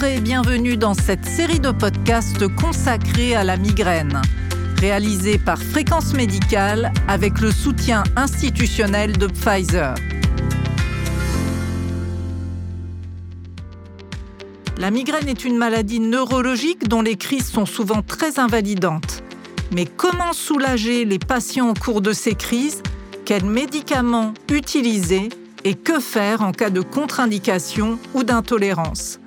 Bienvenue dans cette série de podcasts consacrée à la migraine, réalisée par Fréquence Médicale avec le soutien institutionnel de Pfizer. La migraine est une maladie neurologique dont les crises sont souvent très invalidantes. Mais comment soulager les patients au cours de ces crises? Quels médicaments utiliser? Et que faire en cas de contre-indication ou d'intolérance?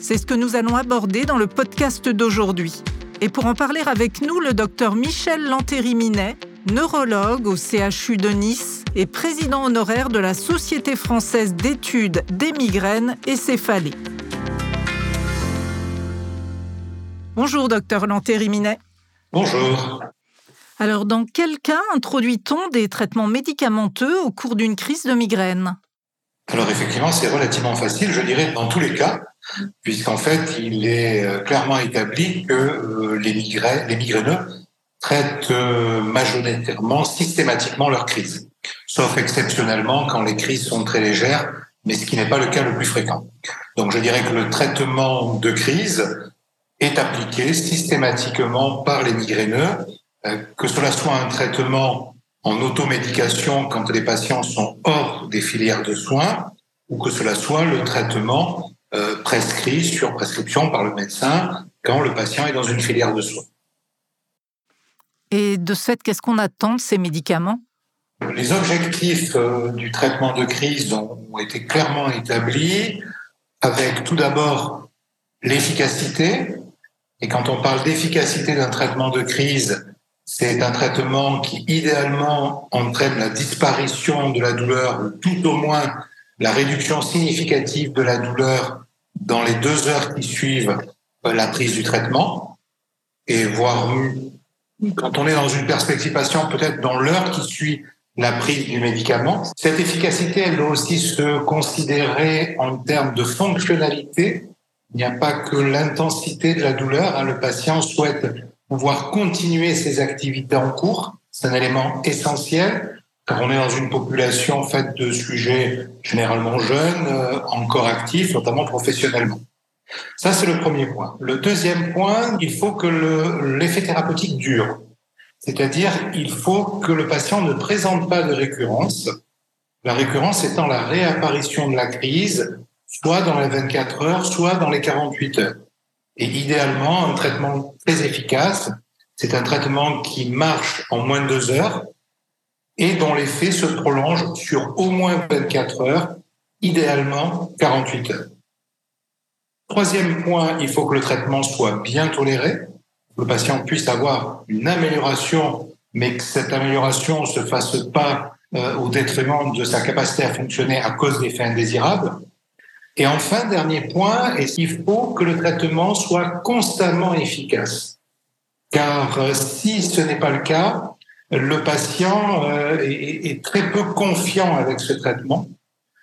C'est ce que nous allons aborder dans le podcast d'aujourd'hui. Et pour en parler avec nous, le docteur Michel Lantéry-Minet, neurologue au CHU de Nice et président honoraire de la Société française d'études des migraines et céphalées. Bonjour, docteur Lantéry-Minet. Bonjour. Alors, dans quel cas introduit-on des traitements médicamenteux au cours d'une crise de migraine? Alors, effectivement, c'est relativement facile, je dirais, dans tous les cas puisqu'en fait, il est euh, clairement établi que euh, les, les migraineux traitent euh, majoritairement, systématiquement leur crise, sauf exceptionnellement quand les crises sont très légères, mais ce qui n'est pas le cas le plus fréquent. Donc je dirais que le traitement de crise est appliqué systématiquement par les migraineux, que cela soit un traitement en automédication quand les patients sont hors des filières de soins, ou que cela soit le traitement euh, prescrit sur prescription par le médecin quand le patient est dans une filière de soins. Et de ce fait, qu'est-ce qu'on attend de ces médicaments? Les objectifs euh, du traitement de crise ont été clairement établis avec tout d'abord l'efficacité. Et quand on parle d'efficacité d'un traitement de crise, c'est un traitement qui idéalement entraîne la disparition de la douleur, tout au moins la réduction significative de la douleur dans les deux heures qui suivent euh, la prise du traitement, et voire quand on est dans une perspective patient, peut-être dans l'heure qui suit la prise du médicament. Cette efficacité, elle doit aussi se considérer en termes de fonctionnalité. Il n'y a pas que l'intensité de la douleur. Hein. Le patient souhaite pouvoir continuer ses activités en cours. C'est un élément essentiel on est dans une population faite de sujets généralement jeunes, euh, encore actifs, notamment professionnellement. Ça, c'est le premier point. Le deuxième point, il faut que l'effet thérapeutique dure. C'est-à-dire, il faut que le patient ne présente pas de récurrence. La récurrence étant la réapparition de la crise, soit dans les 24 heures, soit dans les 48 heures. Et idéalement, un traitement très efficace, c'est un traitement qui marche en moins de deux heures, et dont l'effet se prolonge sur au moins 24 heures, idéalement 48 heures. Troisième point, il faut que le traitement soit bien toléré, que le patient puisse avoir une amélioration, mais que cette amélioration ne se fasse pas euh, au détriment de sa capacité à fonctionner à cause d'effets indésirables. Et enfin, dernier point, il faut que le traitement soit constamment efficace? Car euh, si ce n'est pas le cas, le patient euh, est, très peu confiant avec ce traitement.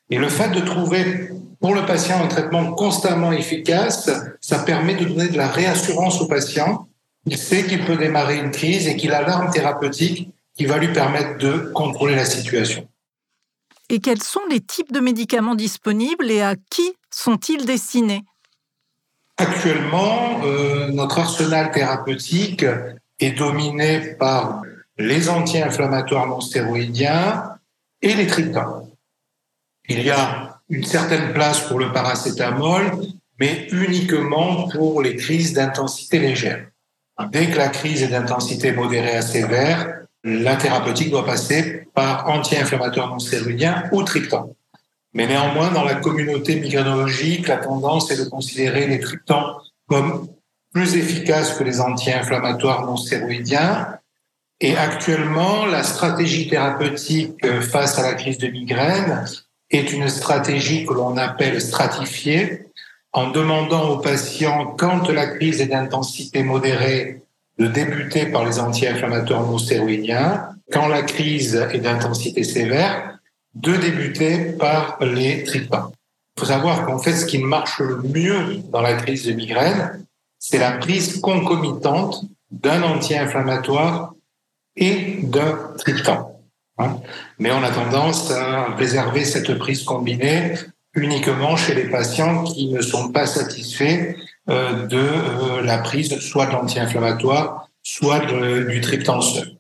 Et le fait de trouver pour le patient un traitement constamment efficace, ça permet de donner de la réassurance au patient. Il sait qu'il peut démarrer une crise et qu'il a l'arme thérapeutique qui va lui permettre de contrôler la situation. Et quels sont les types de médicaments disponibles et à qui sont-ils destinés? Actuellement, euh, notre arsenal thérapeutique est dominé par les anti-inflammatoires non stéroïdiens et les triptans. Il y a une certaine place pour le paracétamol, mais uniquement pour les crises d'intensité légère. Dès que la crise est d'intensité modérée à sévère, la thérapeutique doit passer par anti-inflammatoire non stéroïdien ou triptan. Mais néanmoins, dans la communauté migrainologique, la tendance est de considérer les triptans comme plus efficaces que les anti-inflammatoires non stéroïdiens et actuellement, la stratégie thérapeutique euh, face à la crise de migraine est une stratégie que l'on appelle stratifiée, en demandant aux patients, quand la crise est d'intensité modérée, de débuter par les anti-inflammatoires non stéroïdiens, quand la crise est d'intensité sévère, de débuter par les triptans. Il faut savoir qu'en fait, ce qui marche le mieux dans la crise de migraine, c'est la prise concomitante d'un anti-inflammatoire et d'un triptan. Hein. Mais on a tendance à réserver cette prise combinée uniquement chez les patients qui ne sont pas satisfaits euh, de euh, la prise soit de l'anti-inflammatoire, soit du triptan seul.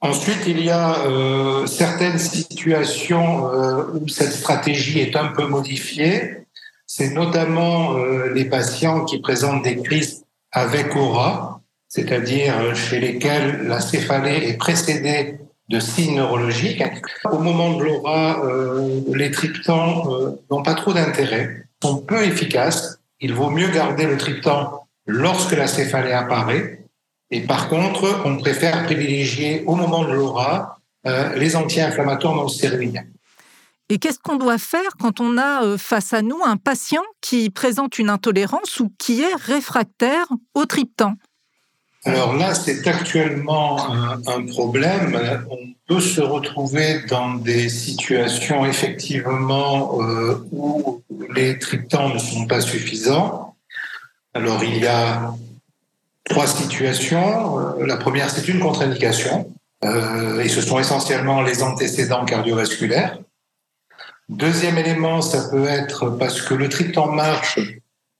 Ensuite, il y a euh, certaines situations où cette stratégie est un peu modifiée. C'est notamment les patients qui présentent des crises avec aura, c'est-à-dire chez lesquels la céphalée est précédée de signes neurologiques. Au moment de l'aura, euh, les triptans euh, n'ont pas trop d'intérêt, sont peu efficaces. Il vaut mieux garder le triptan lorsque la céphalée apparaît. Et par contre, on préfère privilégier au moment de l'aura euh, les anti-inflammatoires non stéroïdiens. Et qu'est-ce qu'on doit faire quand on a face à nous un patient qui présente une intolérance ou qui est réfractaire au triptan? Alors là, c'est actuellement un, problème. On peut se retrouver dans des situations effectivement euh, où les triptans ne sont pas suffisants. Alors il y a trois situations. Euh, la première, c'est une contre-indication, euh, et ce sont essentiellement les antécédents cardiovasculaires. Deuxième élément, ça peut être parce que le triptan marche,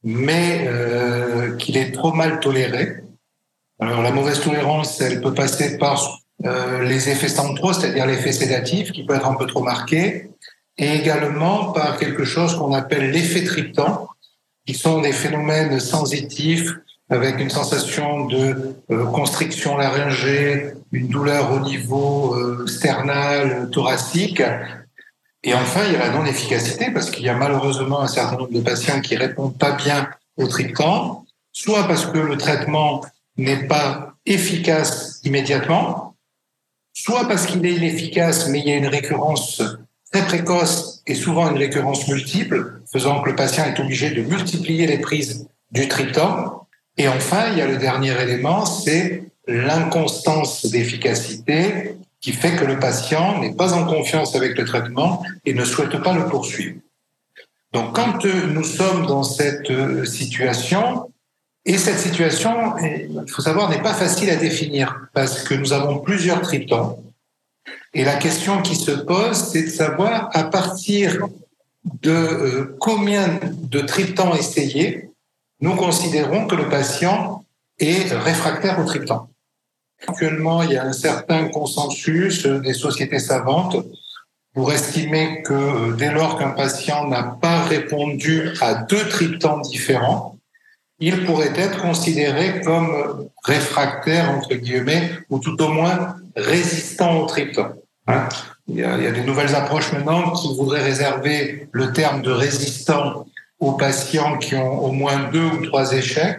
mais qu'il est trop mal toléré. Alors la mauvaise tolérance, elle peut passer par euh, les effets centraux, c'est-à-dire l'effet sédatif, qui peut être un peu trop marqué, et également par quelque chose qu'on appelle l'effet triptan, qui sont des phénomènes sensitifs avec une sensation de euh, constriction laryngée, une douleur au niveau euh, sternal, thoracique. Et enfin, il y a la non-efficacité, parce qu'il y a malheureusement un certain nombre de patients qui répondent pas bien au triptan, soit parce que le traitement n'est pas efficace immédiatement, soit parce qu'il est inefficace, mais il y a une récurrence très précoce et souvent une récurrence multiple, faisant que le patient est obligé de multiplier les prises du triptan. Et enfin, il y a le dernier élément, c'est l'inconstance d'efficacité qui fait que le patient n'est pas en confiance avec le traitement et ne souhaite pas le poursuivre. Donc quand nous sommes dans cette situation, et cette situation, il faut savoir, n'est pas facile à définir parce que nous avons plusieurs triptans. Et la question qui se pose, c'est de savoir à partir de euh, combien de triptans essayés, nous considérons que le patient est réfractaire au triptan. Actuellement, il y a un certain consensus des sociétés savantes pour estimer que euh, dès lors qu'un patient n'a pas répondu à deux triptans différents, il pourrait être considéré comme réfractaire, entre guillemets, ou tout au moins résistant au triptan. Hein. il, y a, des nouvelles approches maintenant qui voudraient réserver le terme de résistant aux patients qui ont au moins deux ou trois échecs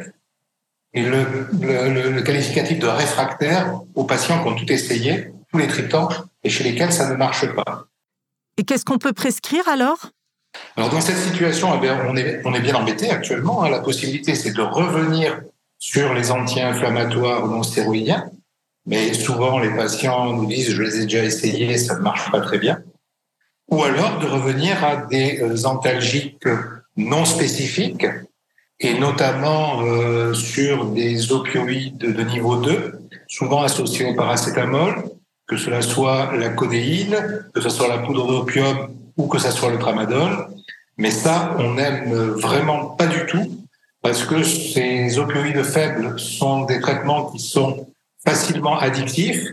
et le, le, le qualificatif de réfractaire aux patients qui ont tout essayé, tous les triptans, et chez lesquels ça ne marche pas. Et qu'est-ce qu'on peut prescrire alors? Alors dans cette situation, eh on, est, bien embêté actuellement. Hein. La possibilité, c'est de revenir sur les anti-inflammatoires non stéroïdiens. Mais souvent, les patients nous disent, je les ai déjà essayés, ça ne marche pas très bien. Ou alors de revenir à des euh, antalgiques non spécifiques, et notamment euh, sur des opioïdes de niveau 2, souvent associés au paracétamol, que cela soit la codéine, que ce soit la poudre d'opium ou que ça soit le tramadol. Mais ça, on n'aime vraiment pas du tout parce que ces opioïdes faibles sont des traitements qui sont facilement addictifs.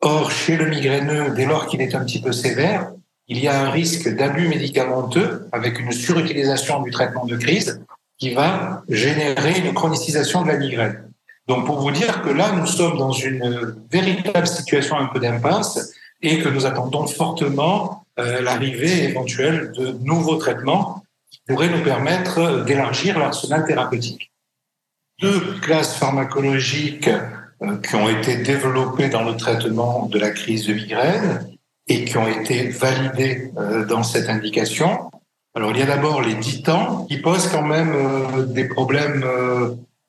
Or, chez le migraineux, dès lors qu'il est un petit peu sévère, il y a un risque d'abus médicamenteux avec une surutilisation du traitement de crise qui va générer une chronicisation de la migraine. Donc, pour vous dire que là, nous sommes dans une véritable situation un peu d'impasse et que nous attendons fortement l'arrivée éventuelle de nouveaux traitements qui pourraient nous permettre d'élargir l'arsenal thérapeutique. Deux classes pharmacologiques euh, qui ont été développées dans le traitement de la crise de migraine et qui ont été validées euh, dans cette indication. Alors il y a d'abord les titans qui posent quand même des problèmes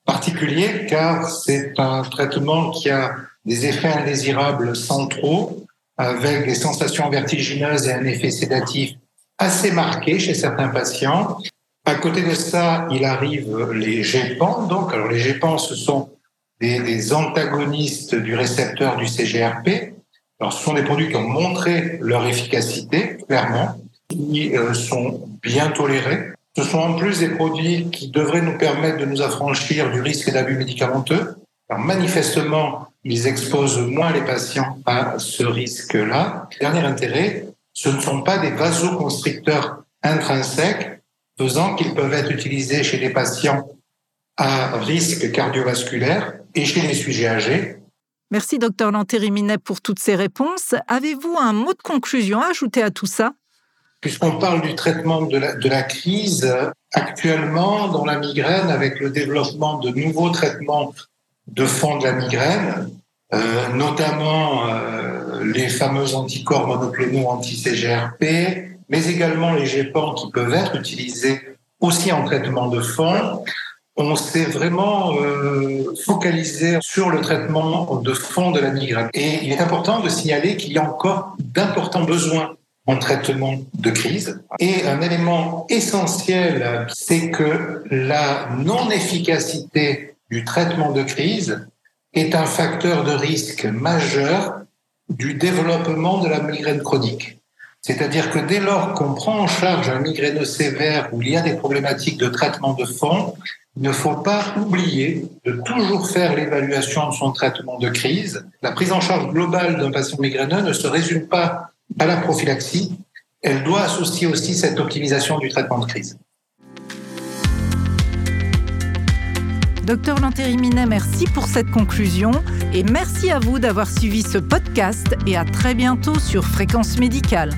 particuliers car c'est un traitement qui a des effets indésirables centraux avec des sensations vertigineuses et un effet sédatif assez marqué chez certains patients. À côté de ça, il arrive les GEPAN. Donc, alors les GEPAN, ce sont des, antagonistes du récepteur du CGRP. Alors, ce sont des produits qui ont montré leur efficacité, clairement, qui euh, sont bien tolérés. Ce sont en plus des produits qui devraient nous permettre de nous affranchir du risque d'abus médicamenteux. Alors manifestement, ils exposent moins les patients à ce risque-là. Dernier intérêt, ce ne sont pas des vasoconstricteurs intrinsèques faisant qu'ils peuvent être utilisés chez les patients à risque cardiovasculaire et chez les sujets âgés. Merci, docteur Lantériminet, pour toutes ces réponses. Avez-vous un mot de conclusion à ajouter à tout ça? Puisqu'on parle du traitement de la, de la, crise, actuellement, dans la migraine, avec le développement de nouveaux traitements de fond de la migraine, euh, notamment euh, les fameux anticorps monoclonaux anti-CGRP, mais également les GEPAN qui peuvent être utilisés aussi en traitement de fond, on s'est vraiment euh, focalisé sur le traitement de fond de la migraine. Et il est important de signaler qu'il y a encore d'importants besoins en traitement de crise. Et un élément essentiel, c'est que la non-efficacité du traitement de crise est un facteur de risque majeur du développement de la migraine chronique. C'est-à-dire que dès lors qu'on prend en charge un migraineux sévère où il y a des problématiques de traitement de fond, il ne faut pas oublier de toujours faire l'évaluation de son traitement de crise. La prise en charge globale d'un patient migraineux ne se résume pas à la prophylaxie, elle doit associer aussi cette optimisation du traitement de crise. Docteur Lantériminet, merci pour cette conclusion et merci à vous d'avoir suivi ce podcast et à très bientôt sur Fréquence Médicale.